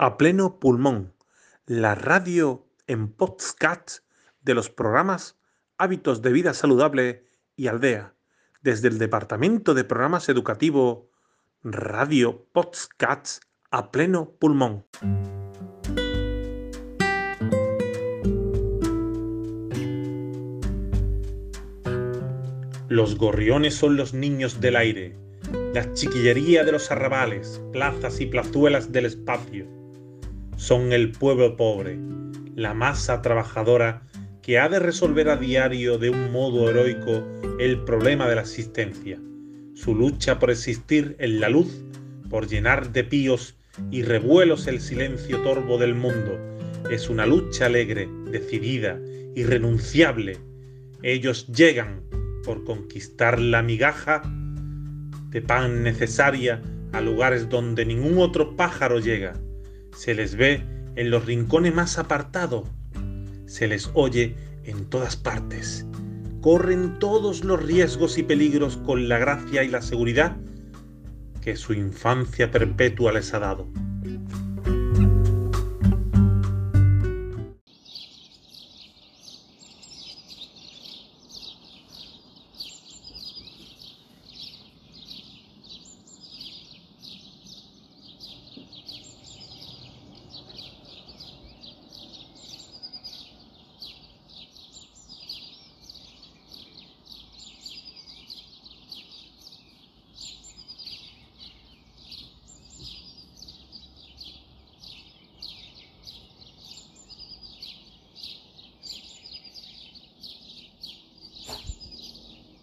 A pleno pulmón, la radio en podcast de los programas Hábitos de Vida Saludable y Aldea, desde el Departamento de Programas Educativo Radio Podcast a pleno pulmón. Los gorriones son los niños del aire, la chiquillería de los arrabales, plazas y plazuelas del espacio. Son el pueblo pobre, la masa trabajadora que ha de resolver a diario de un modo heroico el problema de la existencia, su lucha por existir en la luz, por llenar de píos y revuelos el silencio torvo del mundo, es una lucha alegre, decidida, irrenunciable. Ellos llegan por conquistar la migaja de pan necesaria a lugares donde ningún otro pájaro llega. Se les ve en los rincones más apartados, se les oye en todas partes. Corren todos los riesgos y peligros con la gracia y la seguridad que su infancia perpetua les ha dado.